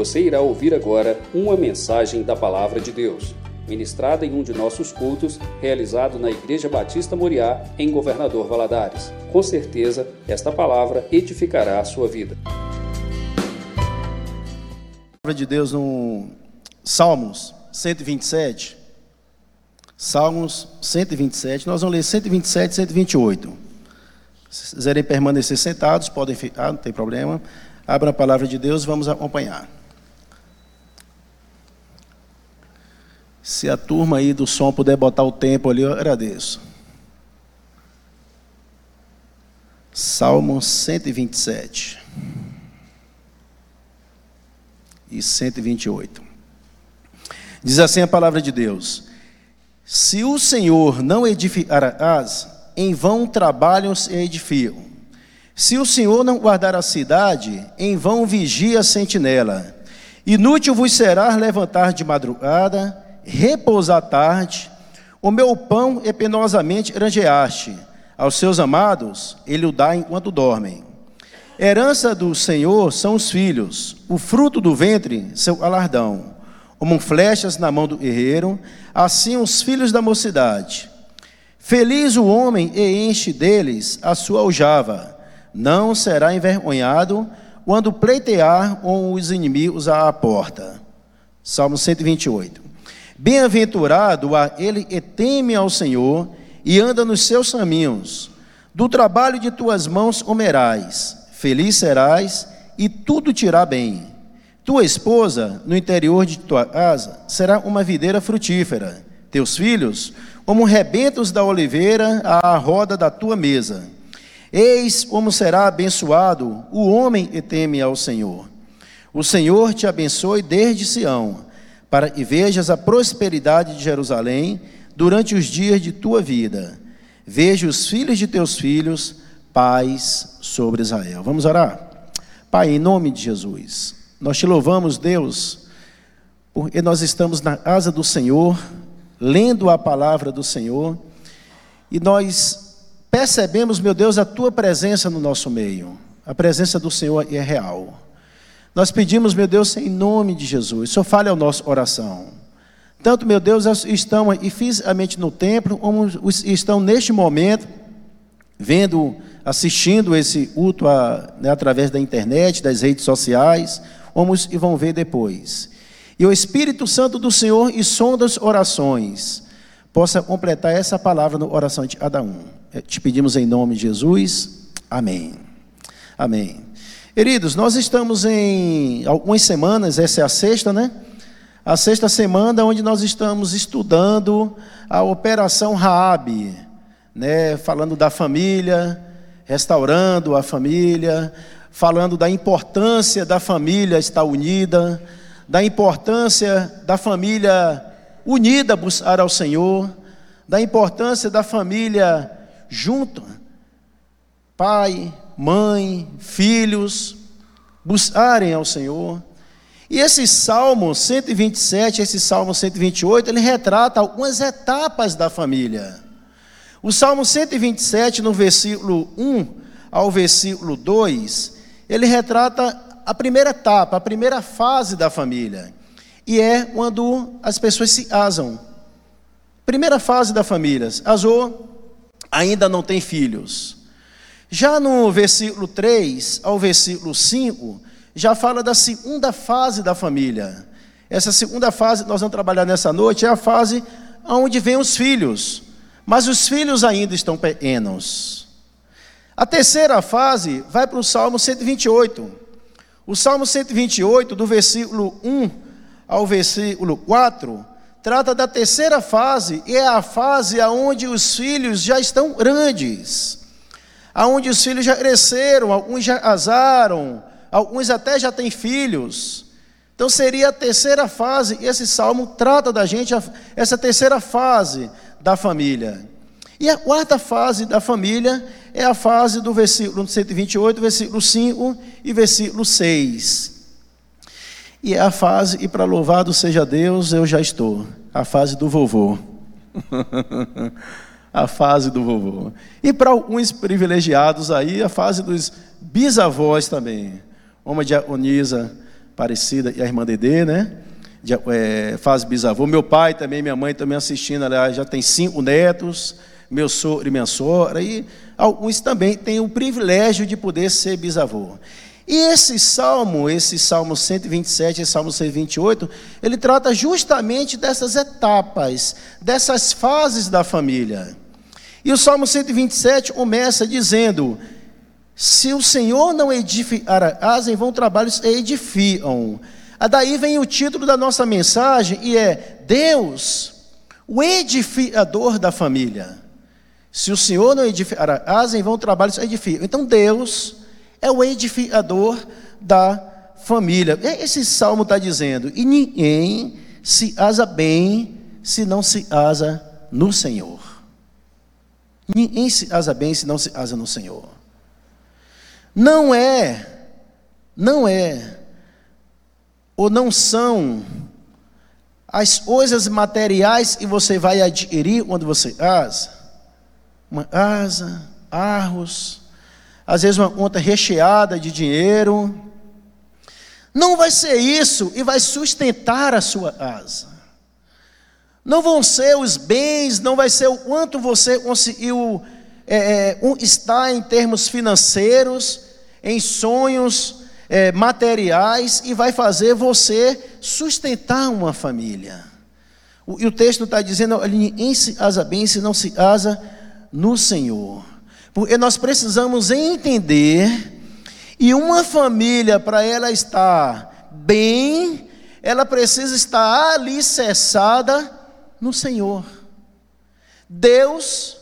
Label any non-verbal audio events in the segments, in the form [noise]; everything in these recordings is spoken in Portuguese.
Você irá ouvir agora uma mensagem da Palavra de Deus, ministrada em um de nossos cultos, realizado na Igreja Batista Moriá, em Governador Valadares. Com certeza, esta palavra edificará a sua vida. Palavra de Deus no Salmos 127. Salmos 127. Nós vamos ler 127 e 128. Se quiserem permanecer sentados, podem ficar, não tem problema. Abra a palavra de Deus, vamos acompanhar. Se a turma aí do som puder botar o tempo ali, eu agradeço. Salmo 127 e 128. Diz assim a palavra de Deus: Se o Senhor não edificar a casa, em vão trabalham e edificam. Se o Senhor não guardar a cidade, em vão vigia a sentinela. Inútil vos será levantar de madrugada, repousar tarde. O meu pão é penosamente granjeaste. Aos seus amados, ele o dá enquanto dormem. Herança do Senhor são os filhos, o fruto do ventre, seu alardão. Como flechas na mão do guerreiro, assim os filhos da mocidade. Feliz o homem e enche deles a sua aljava não será envergonhado quando pleitear com os inimigos à porta. Salmo 128. Bem-aventurado ele que teme ao Senhor e anda nos seus caminhos. Do trabalho de tuas mãos comerás, feliz serás e tudo te irá bem. Tua esposa, no interior de tua casa, será uma videira frutífera. Teus filhos, como rebentos da oliveira à roda da tua mesa. Eis como será abençoado o homem que teme ao Senhor. O Senhor te abençoe desde Sião, para que vejas a prosperidade de Jerusalém durante os dias de tua vida. Veja os filhos de teus filhos, paz sobre Israel. Vamos orar? Pai, em nome de Jesus, nós te louvamos, Deus, porque nós estamos na casa do Senhor, lendo a palavra do Senhor, e nós percebemos, meu Deus, a tua presença no nosso meio. A presença do Senhor é real. Nós pedimos, meu Deus, em nome de Jesus, só fale a nossa oração. Tanto, meu Deus, estão e fisicamente no templo, como estão neste momento, vendo, assistindo esse culto a, né, através da internet, das redes sociais, como e vão ver depois. E o Espírito Santo do Senhor e sonda as orações, possa completar essa palavra na oração de cada um. É, te pedimos em nome de Jesus. Amém. Amém. Queridos, nós estamos em algumas semanas, essa é a sexta, né? A sexta semana onde nós estamos estudando a operação Raab, né? Falando da família, restaurando a família, falando da importância da família estar unida, da importância da família unida buscar ao Senhor, da importância da família junto, pai, mãe, filhos, buscarem ao Senhor. E esse Salmo 127, esse Salmo 128, ele retrata algumas etapas da família. O Salmo 127, no versículo 1 ao versículo 2, ele retrata a primeira etapa, a primeira fase da família. E é quando as pessoas se casam. Primeira fase da família. Casou, ainda não tem filhos. Já no versículo 3 ao versículo 5, já fala da segunda fase da família. Essa segunda fase que nós vamos trabalhar nessa noite é a fase onde vem os filhos, mas os filhos ainda estão pequenos. A terceira fase vai para o Salmo 128. O Salmo 128, do versículo 1 ao versículo 4, trata da terceira fase, e é a fase aonde os filhos já estão grandes, aonde os filhos já cresceram, alguns já casaram, alguns até já têm filhos. Então seria a terceira fase, e esse salmo trata da gente, essa terceira fase da família. E a quarta fase da família é a fase do versículo 128, versículo 5 e versículo 6. E é a fase, e para louvado seja Deus, eu já estou. A fase do vovô. [laughs] a fase do vovô. E para alguns privilegiados aí, a fase dos bisavós também. Uma diaconisa, Aparecida e a irmã Dedê, né? De, é, faz bisavô. Meu pai também, minha mãe também assistindo, ela já tem cinco netos, meu sogro e minha sogra, e alguns também têm o privilégio de poder ser bisavô. E esse salmo, esse salmo 127 e salmo 128, ele trata justamente dessas etapas, dessas fases da família. E o salmo 127 começa dizendo: Se o Senhor não edificar a casa, em vão trabalhos edificam. Ah, daí vem o título da nossa mensagem e é Deus, o edificador da família. Se o Senhor não edificar a casa, em vão trabalhos edificam. Então Deus é o edificador da família. Esse salmo está dizendo: e ninguém se asa bem se não se asa no Senhor. Asa bem se não se asa no Senhor. Não é, não é, ou não são as coisas materiais que você vai adquirir quando você asa. Uma asa, arros, às vezes uma conta recheada de dinheiro. Não vai ser isso e vai sustentar a sua asa. Não vão ser os bens, não vai ser o quanto você conseguiu é, é estar em termos financeiros, em sonhos é, materiais, e vai fazer você sustentar uma família. O, e o texto está dizendo: ninguém se asa bem se não se asa no Senhor. Porque nós precisamos entender, e uma família, para ela estar bem, ela precisa estar alicerçada no Senhor. Deus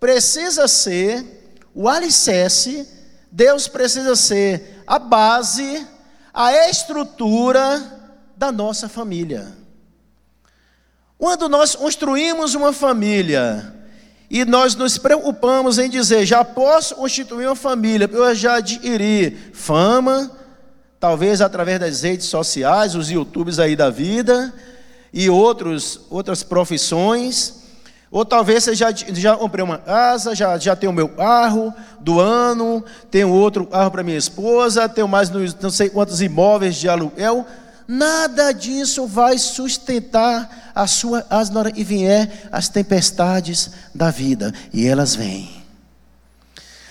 precisa ser o alicerce, Deus precisa ser a base, a estrutura da nossa família. Quando nós construímos uma família, e nós nos preocupamos em dizer: já posso constituir uma família, eu já adquiri fama, talvez através das redes sociais, os YouTubes aí da vida, e outros, outras profissões. Ou talvez você já, já comprei uma casa, já, já tenho o meu carro do ano, tenho outro carro para minha esposa, tenho mais não sei quantos imóveis de aluguel. Nada disso vai sustentar a sua asnora e vier as tempestades da vida, e elas vêm.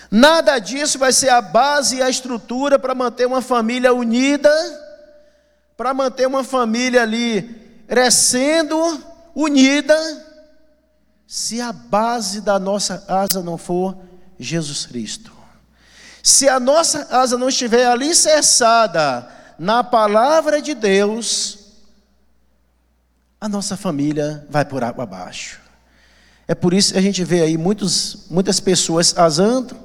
Nada disso vai ser a base e a estrutura para manter uma família unida, para manter uma família ali crescendo, unida, se a base da nossa asa não for Jesus Cristo. Se a nossa asa não estiver alicerçada na palavra de Deus, a nossa família vai por água abaixo. É por isso que a gente vê aí muitos, muitas pessoas asando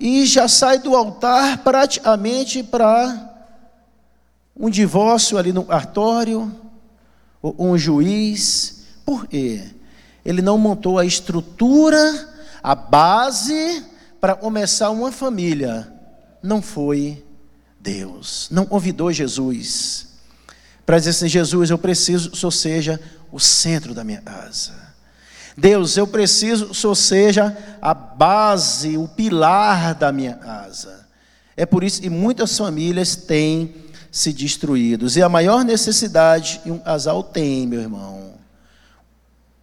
e já sai do altar praticamente para um divórcio ali no cartório, um juiz. Por quê? Ele não montou a estrutura, a base para começar uma família. Não foi Deus. Não convidou Jesus para dizer assim: Jesus, eu preciso que o Senhor seja o centro da minha casa. Deus, eu preciso que o Senhor seja a base, o pilar da minha casa. É por isso que muitas famílias têm se destruído. E a maior necessidade que um casal tem, meu irmão,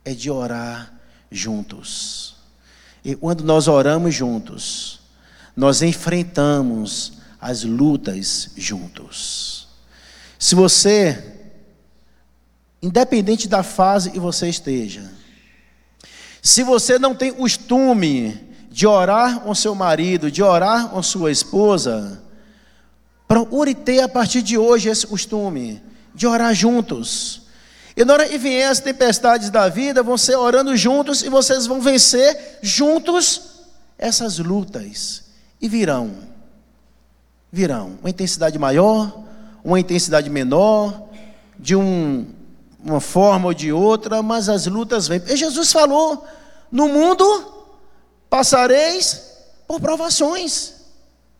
é de orar juntos. E quando nós oramos juntos, nós enfrentamos as lutas juntos. Se você, independente da fase que você esteja, se você não tem costume de orar com seu marido, de orar com sua esposa, procure ter a partir de hoje esse costume de orar juntos. E na hora que vier as tempestades da vida, vão ser orando juntos e vocês vão vencer juntos essas lutas. E virão virão. Uma intensidade maior, uma intensidade menor, de um, uma forma ou de outra, mas as lutas vêm. E Jesus falou: no mundo passareis por provações.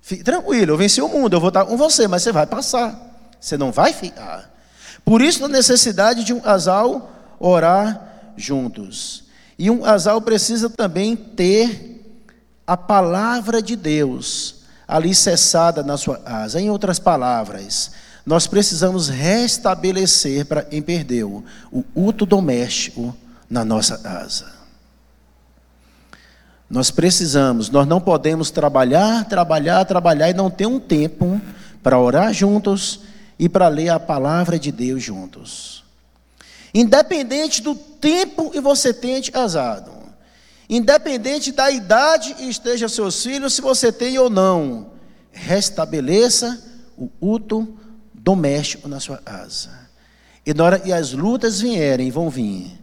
Fique tranquilo, eu venci o mundo, eu vou estar com você, mas você vai passar. Você não vai ficar. Por isso a necessidade de um casal orar juntos. E um casal precisa também ter a palavra de Deus alicerçada na sua asa. Em outras palavras, nós precisamos restabelecer para quem perdeu o útil doméstico na nossa asa. Nós precisamos, nós não podemos trabalhar, trabalhar, trabalhar e não ter um tempo para orar juntos e para ler a palavra de Deus juntos. Independente do tempo que você tenha casado, independente da idade que esteja seus filhos, se você tem ou não, restabeleça o útil doméstico na sua casa. E na hora que as lutas vierem, vão vir.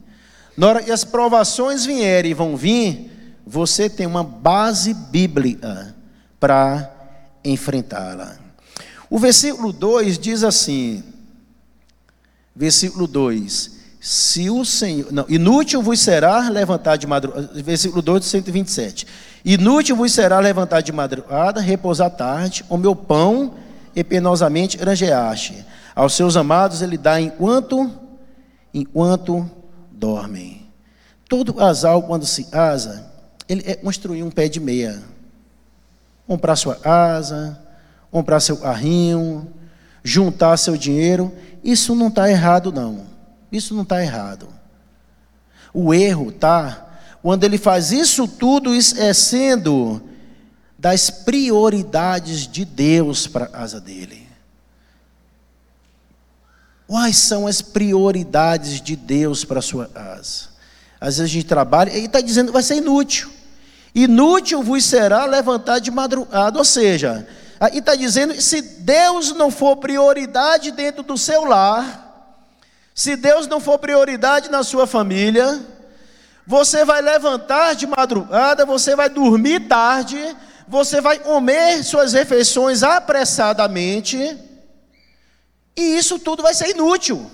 Na hora que as provações vierem, vão vir você tem uma base bíblica para enfrentá-la. O versículo 2 diz assim: versículo 2: Se o Senhor. Não, inútil vos será levantar de madrugada. Versículo 2 de 127. Inútil vos será levantar de madrugada, repousar tarde, o meu pão e penosamente granjeaste. Aos seus amados ele dá enquanto, enquanto dormem. Todo asal, quando se asa, ele é construir um pé de meia. Comprar sua asa, comprar seu carrinho, juntar seu dinheiro. Isso não está errado, não. Isso não está errado. O erro está quando ele faz isso tudo esquecendo das prioridades de Deus para a asa dele. Quais são as prioridades de Deus para a sua asa? Às vezes a gente trabalha e está dizendo que vai ser inútil. Inútil vos será levantar de madrugada. Ou seja, aí está dizendo: se Deus não for prioridade dentro do seu lar, se Deus não for prioridade na sua família, você vai levantar de madrugada, você vai dormir tarde, você vai comer suas refeições apressadamente, e isso tudo vai ser inútil.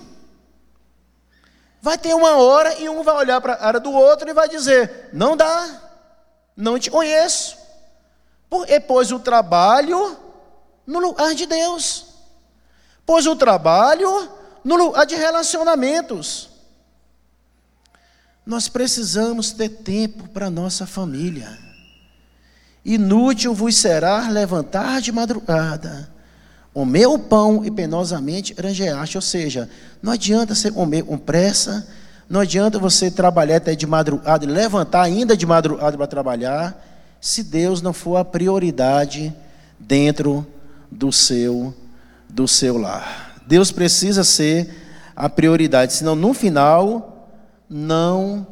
Vai ter uma hora e um vai olhar para a área do outro e vai dizer: não dá. Não te conheço. Porque pôs o trabalho no lugar de Deus. Pôs o trabalho no lugar de relacionamentos. Nós precisamos ter tempo para nossa família. Inútil vos será levantar de madrugada, o meu pão e penosamente granjeaste. Ou seja, não adianta você comer com pressa, não adianta você trabalhar até de madrugada levantar ainda de madrugada para trabalhar, se Deus não for a prioridade dentro do seu do seu lar. Deus precisa ser a prioridade, senão no final não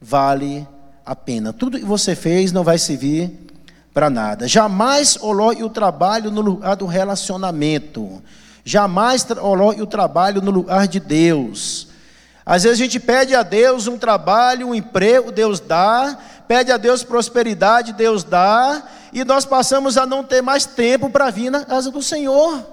vale a pena. Tudo que você fez não vai servir para nada. Jamais coloque o trabalho no lugar do relacionamento. Jamais coloque o trabalho no lugar de Deus. Às vezes a gente pede a Deus um trabalho, um emprego, Deus dá, pede a Deus prosperidade, Deus dá, e nós passamos a não ter mais tempo para vir na casa do Senhor.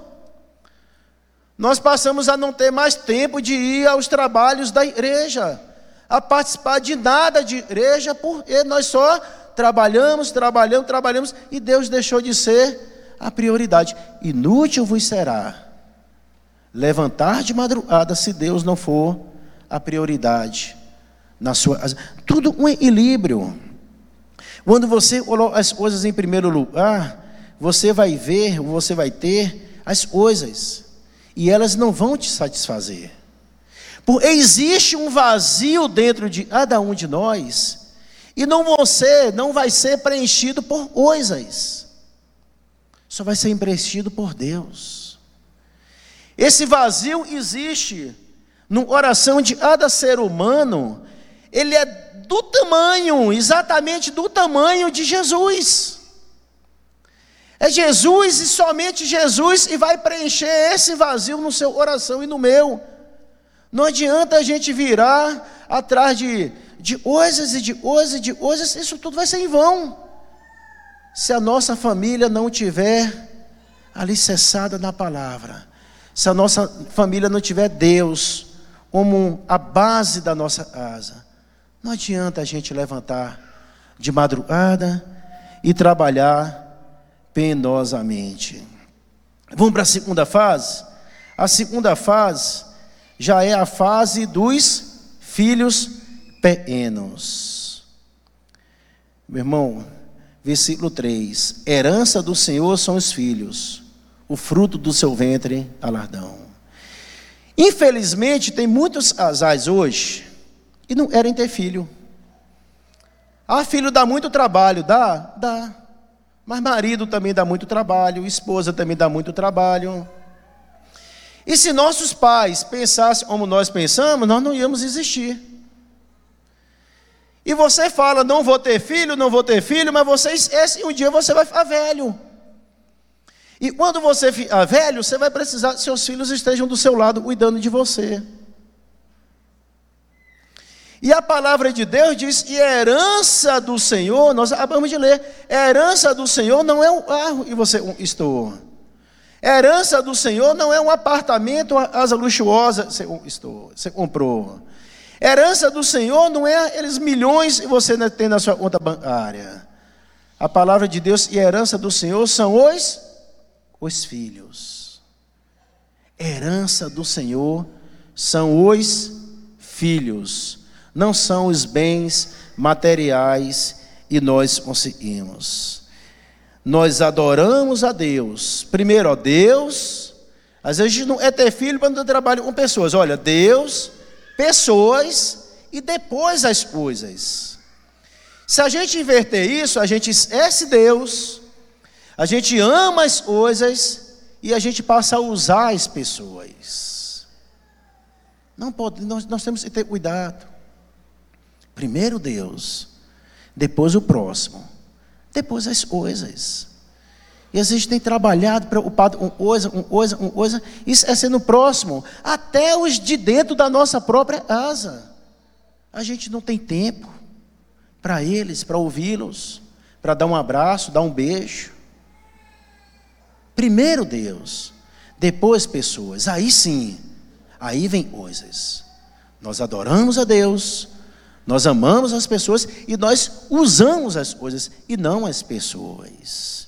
Nós passamos a não ter mais tempo de ir aos trabalhos da igreja, a participar de nada de igreja, porque nós só trabalhamos, trabalhamos, trabalhamos, e Deus deixou de ser a prioridade. Inútil vos será levantar de madrugada se Deus não for a prioridade na sua. Tudo um equilíbrio. Quando você coloca as coisas em primeiro lugar, você vai ver, você vai ter as coisas, e elas não vão te satisfazer. Porque existe um vazio dentro de cada um de nós, e não você não vai ser preenchido por coisas, só vai ser preenchido por Deus. Esse vazio existe no coração de cada ser humano, ele é do tamanho, exatamente do tamanho de Jesus. É Jesus e somente Jesus e vai preencher esse vazio no seu coração e no meu. Não adianta a gente virar atrás de, de coisas e de coisas e de coisas, isso tudo vai ser em vão. Se a nossa família não tiver alicerçada na palavra, se a nossa família não tiver Deus como a base da nossa casa. Não adianta a gente levantar de madrugada e trabalhar penosamente. Vamos para a segunda fase? A segunda fase já é a fase dos filhos pequenos. Meu irmão, versículo 3: Herança do Senhor são os filhos, o fruto do seu ventre, alardão. Infelizmente, tem muitos casais hoje que não querem ter filho. Ah, filho dá muito trabalho, dá? Dá. Mas marido também dá muito trabalho, esposa também dá muito trabalho. E se nossos pais pensassem como nós pensamos, nós não íamos existir. E você fala, não vou ter filho, não vou ter filho, mas você esquece, um dia você vai ficar velho. E quando você ficar velho, você vai precisar que seus filhos estejam do seu lado cuidando de você. E a palavra de Deus diz: e a herança do Senhor, nós acabamos de ler, a herança do Senhor não é um carro e você estou. A herança do Senhor não é um apartamento, casa luxuosa, você, estou, você comprou. A herança do Senhor não é aqueles milhões que você tem na sua conta bancária. A palavra de Deus e a herança do Senhor são os, os filhos. A herança do Senhor são os filhos não são os bens materiais e nós conseguimos. Nós adoramos a Deus. Primeiro, ó Deus. Às vezes não é ter filho quando eu trabalho com pessoas. Olha, Deus, pessoas e depois as coisas. Se a gente inverter isso, a gente esquece Deus, a gente ama as coisas e a gente passa a usar as pessoas. Não pode, nós, nós temos que ter cuidado. Primeiro Deus, depois o próximo, depois as coisas. E às vezes tem trabalhado, preocupado com coisa, com coisa, com coisa, isso é sendo próximo, até os de dentro da nossa própria casa. A gente não tem tempo para eles, para ouvi-los, para dar um abraço, dar um beijo. Primeiro Deus, depois pessoas, aí sim, aí vem coisas. Nós adoramos a Deus, nós amamos as pessoas e nós usamos as coisas e não as pessoas.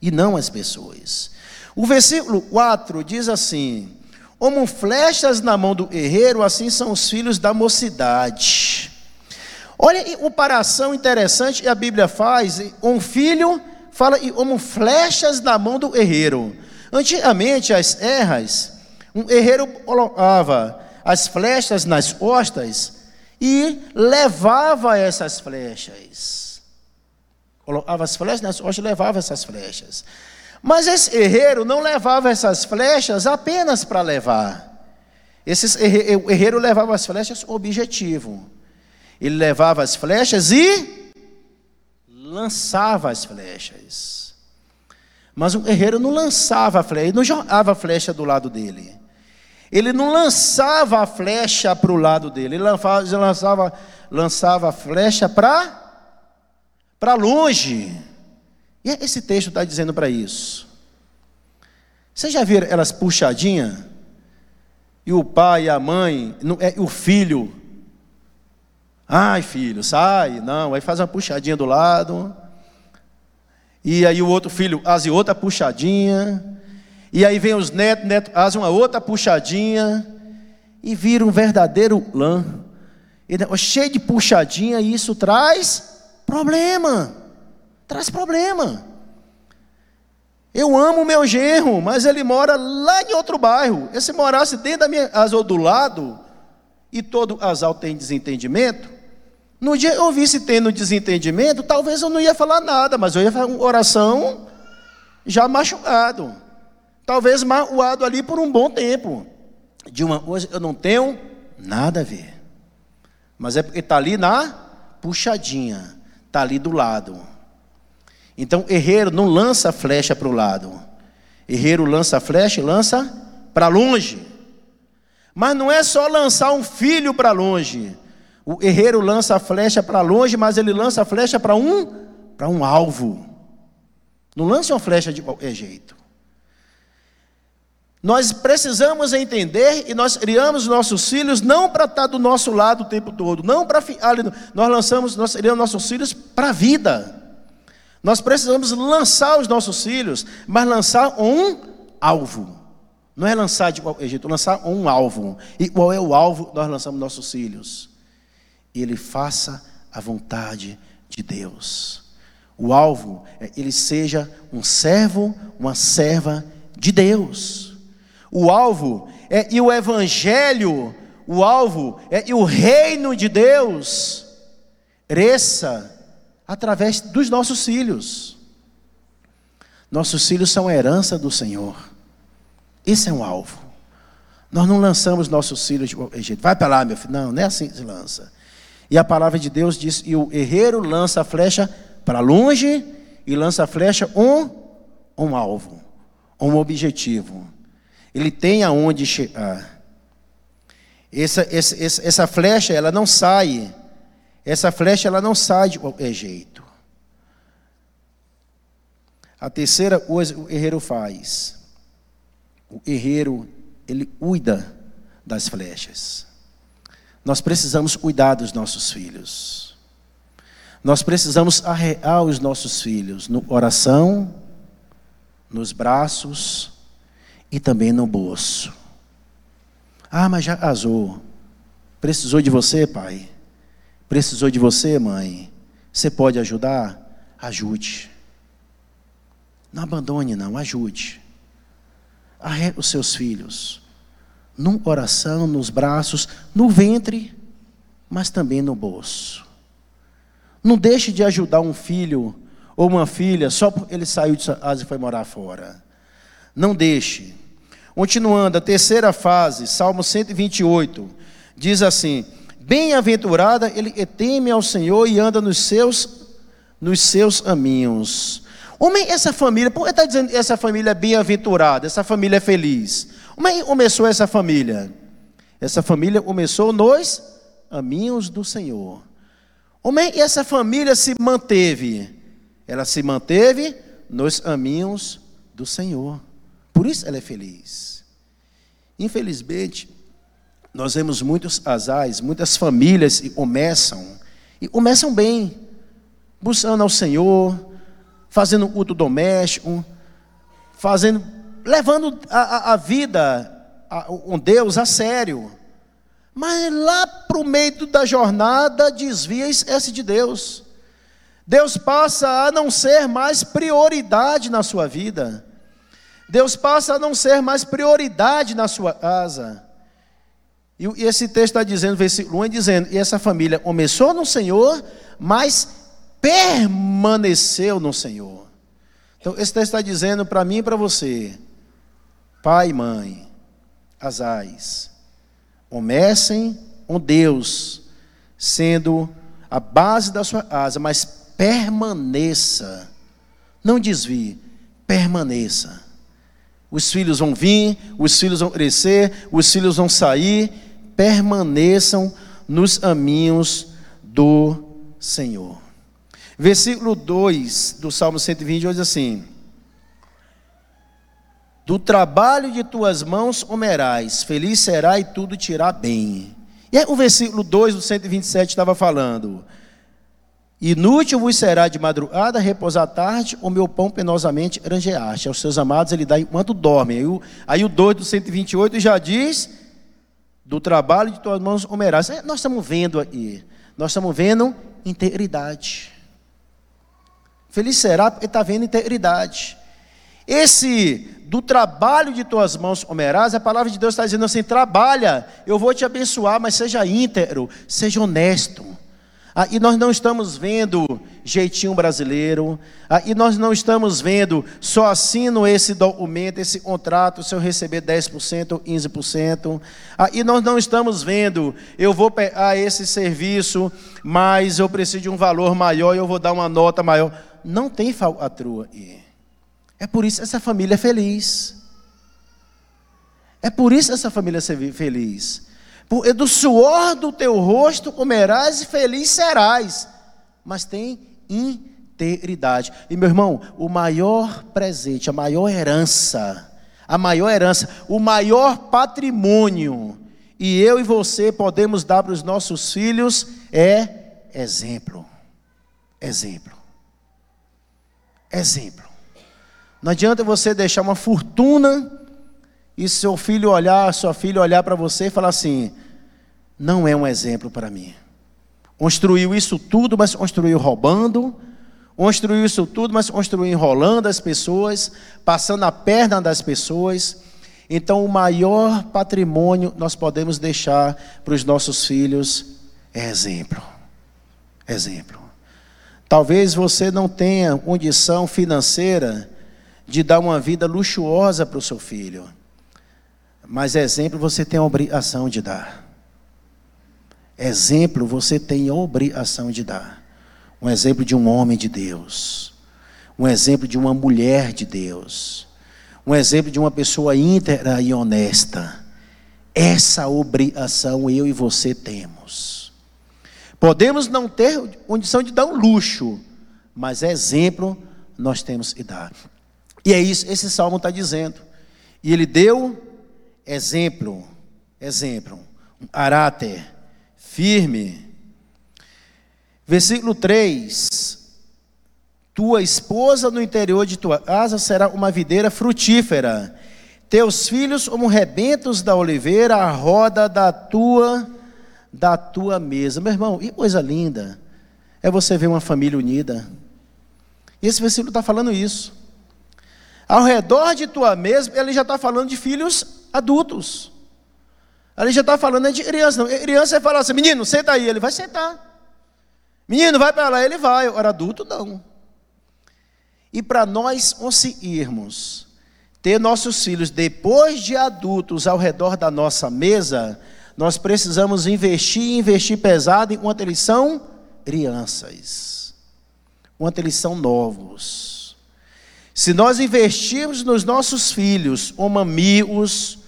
E não as pessoas. O versículo 4 diz assim: Como flechas na mão do herreiro, assim são os filhos da mocidade. Olha que comparação interessante que a Bíblia faz. Um filho fala como flechas na mão do herreiro. Antigamente, as erras, um herreiro colocava as flechas nas costas e levava essas flechas. Colocava as flechas nas costas e levava essas flechas. Mas esse herreiro não levava essas flechas apenas para levar. Esse herreiro levava as flechas com objetivo. Ele levava as flechas e lançava as flechas. Mas o herreiro não lançava a flecha, ele não jogava a flecha do lado dele. Ele não lançava a flecha para o lado dele, ele lançava, lançava, a flecha para para longe. E esse texto está dizendo para isso. Vocês já viram elas puxadinhas? E o pai a mãe, é, o filho. Ai, filho, sai. Não, aí faz uma puxadinha do lado. E aí o outro filho faz outra puxadinha. E aí vem os netos, netos fazem uma outra puxadinha e vira um verdadeiro lã. Cheio de puxadinha, e isso traz problema. Traz problema. Eu amo meu genro, mas ele mora lá em outro bairro. E se morasse dentro da minha casa ou do lado, e todo casal tem desentendimento, no dia eu visse tendo desentendimento, talvez eu não ia falar nada, mas eu ia fazer uma oração já machucado. Talvez magoado ali por um bom tempo. De uma coisa eu não tenho nada a ver. Mas é porque está ali na puxadinha, está ali do lado. Então, herreiro não lança flecha para o lado. Herreiro lança flecha e lança para longe. Mas não é só lançar um filho para longe. O herreiro lança a flecha para longe, mas ele lança a flecha para um, para um alvo. Não lança uma flecha de qualquer jeito. Nós precisamos entender e nós criamos nossos filhos não para estar do nosso lado o tempo todo, não para nós lançamos, nós criamos nossos filhos para a vida. Nós precisamos lançar os nossos filhos, mas lançar um alvo. Não é lançar de qualquer jeito, lançar um alvo. E qual é o alvo? Nós lançamos nossos filhos. Ele faça a vontade de Deus. O alvo é ele seja um servo, uma serva de Deus. O alvo é e o evangelho, o alvo é e o reino de Deus cresça através dos nossos filhos. Nossos filhos são a herança do Senhor. Esse é um alvo. Nós não lançamos nossos filhos de. Vai para lá, meu filho. Não, não é assim que se lança. E a palavra de Deus diz: e o herreiro lança a flecha para longe e lança a flecha um, um alvo, um objetivo. Ele tem aonde chegar. Essa, essa, essa flecha, ela não sai. Essa flecha, ela não sai de qualquer jeito. A terceira coisa o herreiro faz. O herreiro, ele cuida das flechas. Nós precisamos cuidar dos nossos filhos. Nós precisamos arrear os nossos filhos no oração, nos braços e também no bolso. Ah, mas já casou. Precisou de você, pai? Precisou de você, mãe? Você pode ajudar? Ajude. Não abandone, não, ajude. Arre os seus filhos. No coração, nos braços, no ventre, mas também no bolso. Não deixe de ajudar um filho ou uma filha só porque ele saiu de casa e foi morar fora. Não deixe. Continuando, a terceira fase, Salmo 128, diz assim: Bem-aventurada ele que teme ao Senhor e anda nos seus, nos seus caminhos. Homem, essa família, por que está dizendo que essa família é bem-aventurada, essa família é feliz? Como é que começou essa família? Essa família começou nos caminhos do Senhor. Homem, e essa família se manteve? Ela se manteve nos caminhos do Senhor. Por isso ela é feliz. Infelizmente, nós vemos muitos casais, muitas famílias que começam, e começam bem, buscando ao Senhor, fazendo culto doméstico, fazendo, levando a, a, a vida com Deus a sério. Mas lá para o meio da jornada desvia e esquece de Deus. Deus passa a não ser mais prioridade na sua vida. Deus passa a não ser mais prioridade na sua casa. E esse texto está dizendo, versículo 1, dizendo, e essa família começou no Senhor, mas permaneceu no Senhor. Então, esse texto está dizendo para mim e para você, pai e mãe, asais, comecem com Deus, sendo a base da sua casa, mas permaneça, não desvie, permaneça. Os filhos vão vir, os filhos vão crescer, os filhos vão sair, permaneçam nos caminhos do Senhor. Versículo 2 do Salmo 120 diz assim: Do trabalho de tuas mãos comerás, feliz será e tudo te irá bem. E aí, o versículo 2 do 127 estava falando: Inútil vos será de madrugada repousar tarde, o meu pão penosamente granjeaste. Aos seus amados ele dá enquanto dormem. Aí o, aí o 2 do 128 já diz: Do trabalho de tuas mãos comerás. É, nós estamos vendo aí, nós estamos vendo integridade. Feliz será porque está vendo integridade. Esse do trabalho de tuas mãos comerás, a palavra de Deus está dizendo assim: trabalha, eu vou te abençoar, mas seja íntegro, seja honesto. Ah, e nós não estamos vendo jeitinho brasileiro, ah, e nós não estamos vendo só assino esse documento, esse contrato, se eu receber 10% ou 15%, ah, e nós não estamos vendo, eu vou pegar esse serviço, mas eu preciso de um valor maior e eu vou dar uma nota maior não tem falcatrua aí. É por isso essa família é feliz. É por isso essa família é feliz. Por, do suor do teu rosto comerás e feliz serás. Mas tem integridade. E meu irmão, o maior presente, a maior herança, a maior herança, o maior patrimônio, e eu e você podemos dar para os nossos filhos é exemplo. Exemplo exemplo. Não adianta você deixar uma fortuna e seu filho olhar, sua filha olhar para você e falar assim: não é um exemplo para mim. Construiu isso tudo, mas construiu roubando, construiu isso tudo, mas construiu enrolando as pessoas, passando a perna das pessoas. Então, o maior patrimônio nós podemos deixar para os nossos filhos é exemplo. Exemplo. Talvez você não tenha condição financeira de dar uma vida luxuosa para o seu filho, mas exemplo você tem a obrigação de dar. Exemplo você tem a obrigação de dar. Um exemplo de um homem de Deus, um exemplo de uma mulher de Deus, um exemplo de uma pessoa íntegra e honesta. Essa obrigação eu e você temos. Podemos não ter condição de dar um luxo, mas exemplo nós temos que dar. E é isso, esse salmo está dizendo. E ele deu exemplo, exemplo, um caráter firme. Versículo 3: Tua esposa no interior de tua casa será uma videira frutífera, teus filhos como rebentos da oliveira, a roda da tua da tua mesa. Meu irmão, e coisa linda é você ver uma família unida. E esse versículo está falando isso. Ao redor de tua mesa, ele já está falando de filhos adultos. Ele já está falando de criança. Não. Criança, você fala assim, menino, senta aí. Ele vai sentar. Menino, vai para lá. Ele vai. Ora, adulto, não. E para nós conseguirmos ter nossos filhos, depois de adultos, ao redor da nossa mesa, nós precisamos investir investir pesado enquanto eles são crianças, enquanto eles são novos. Se nós investirmos nos nossos filhos como amigos,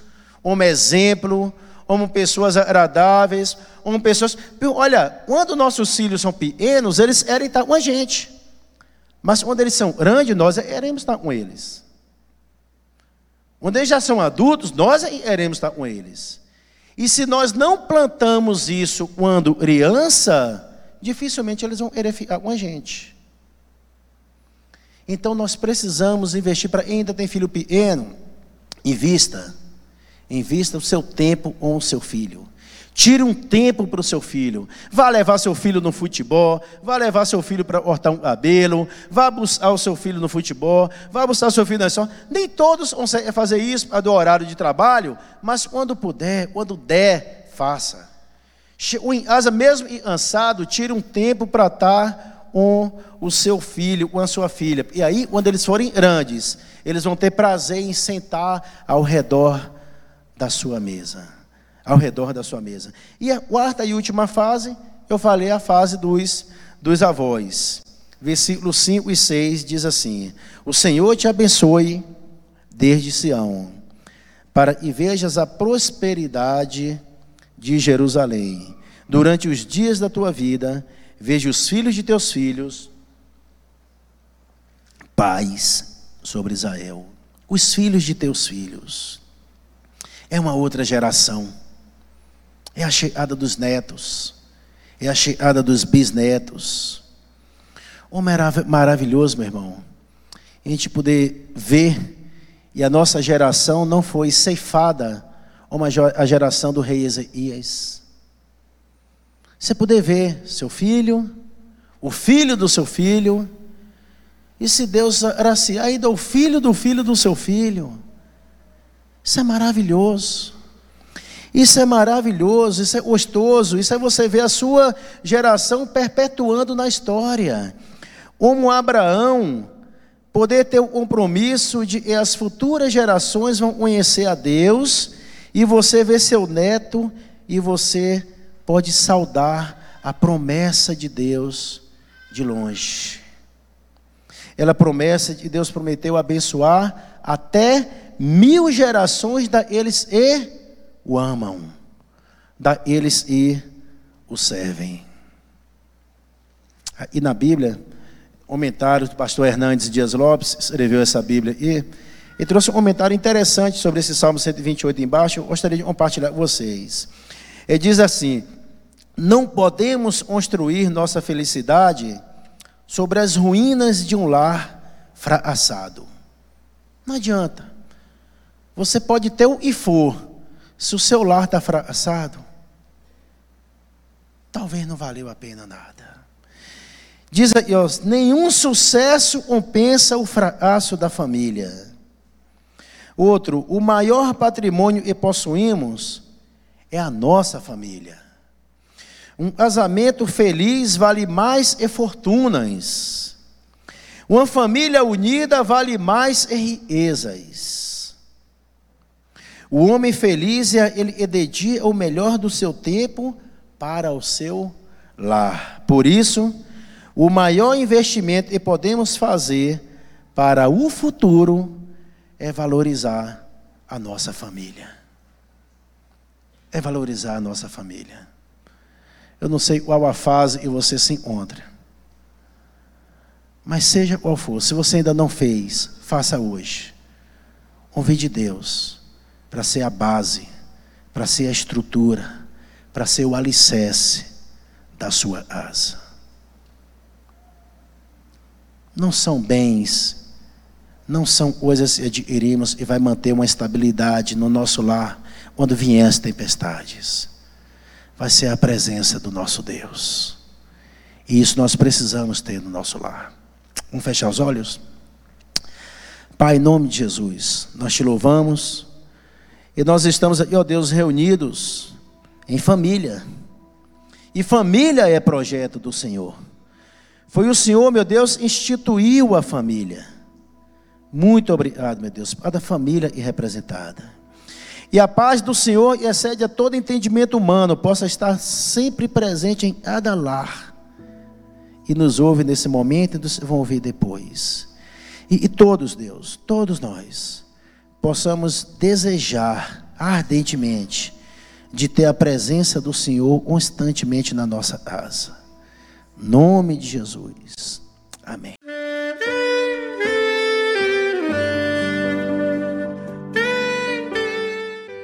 como exemplo, como pessoas agradáveis, como pessoas. Olha, quando nossos filhos são pequenos, eles querem estar com a gente. Mas quando eles são grandes, nós iremos estar com eles. Quando eles já são adultos, nós iremos estar com eles. E se nós não plantamos isso quando criança, dificilmente eles vão querer ficar com a gente. Então nós precisamos investir para ainda tem filho pequeno, invista, invista o seu tempo com o seu filho. Tire um tempo para o seu filho. Vá levar seu filho no futebol, vá levar seu filho para cortar um cabelo, vá buscar o seu filho no futebol, vá buscar o seu filho na escola. Nem todos conseguem fazer isso do horário de trabalho, mas quando puder, quando der, faça. Em casa, mesmo cansado, tire um tempo para estar com o seu filho, com a sua filha. E aí, quando eles forem grandes, eles vão ter prazer em sentar ao redor da sua mesa ao redor da sua mesa. E a quarta e última fase, eu falei a fase dos, dos avós. Versículos 5 e 6 diz assim: O Senhor te abençoe desde Sião, para que vejas a prosperidade de Jerusalém. Durante os dias da tua vida, veja os filhos de teus filhos, paz sobre Israel. Os filhos de teus filhos. É uma outra geração é a chegada dos netos. É a chegada dos bisnetos. Oh, maravilhoso, meu irmão. A gente poder ver, e a nossa geração não foi ceifada como a geração do rei Ezequias. Você poder ver seu filho, o filho do seu filho, e se Deus era assim, ainda o filho do filho do seu filho. Isso é maravilhoso. Isso é maravilhoso, isso é gostoso, isso é você ver a sua geração perpetuando na história. Como Abraão, poder ter o compromisso de que as futuras gerações vão conhecer a Deus, e você ver seu neto, e você pode saudar a promessa de Deus de longe. Ela promessa de Deus prometeu abençoar até mil gerações daqueles e o amam, da eles e o servem. E na Bíblia, comentário do pastor Hernandes Dias Lopes, escreveu essa Bíblia e ele trouxe um comentário interessante sobre esse Salmo 128 embaixo, eu gostaria de compartilhar com vocês. Ele diz assim: Não podemos construir nossa felicidade sobre as ruínas de um lar fracassado. Não adianta. Você pode ter o que for, se o seu lar está fracassado, talvez não valeu a pena nada. Diz a Deus: nenhum sucesso compensa o fracasso da família. Outro, o maior patrimônio que possuímos é a nossa família. Um casamento feliz vale mais que fortunas. Uma família unida vale mais que riquezas. O homem feliz ele dedica o melhor do seu tempo para o seu lar. Por isso, o maior investimento que podemos fazer para o futuro é valorizar a nossa família. É valorizar a nossa família. Eu não sei qual a fase que você se encontra. Mas seja qual for, se você ainda não fez, faça hoje. Convide Deus para ser a base, para ser a estrutura, para ser o alicerce da sua asa. Não são bens não são coisas que adquirimos e vai manter uma estabilidade no nosso lar quando vier as tempestades. Vai ser a presença do nosso Deus. E isso nós precisamos ter no nosso lar. Vamos fechar os olhos? Pai, em nome de Jesus, nós te louvamos. E nós estamos aqui, ó Deus, reunidos em família. E família é projeto do Senhor. Foi o Senhor, meu Deus, instituiu a família. Muito obrigado, meu Deus, cada família e representada. E a paz do Senhor, que excede a todo entendimento humano, possa estar sempre presente em cada lar. E nos ouve nesse momento e nos vão ouvir depois. E, e todos, Deus, todos nós, possamos desejar ardentemente de ter a presença do Senhor constantemente na nossa casa. Nome de Jesus. Amém.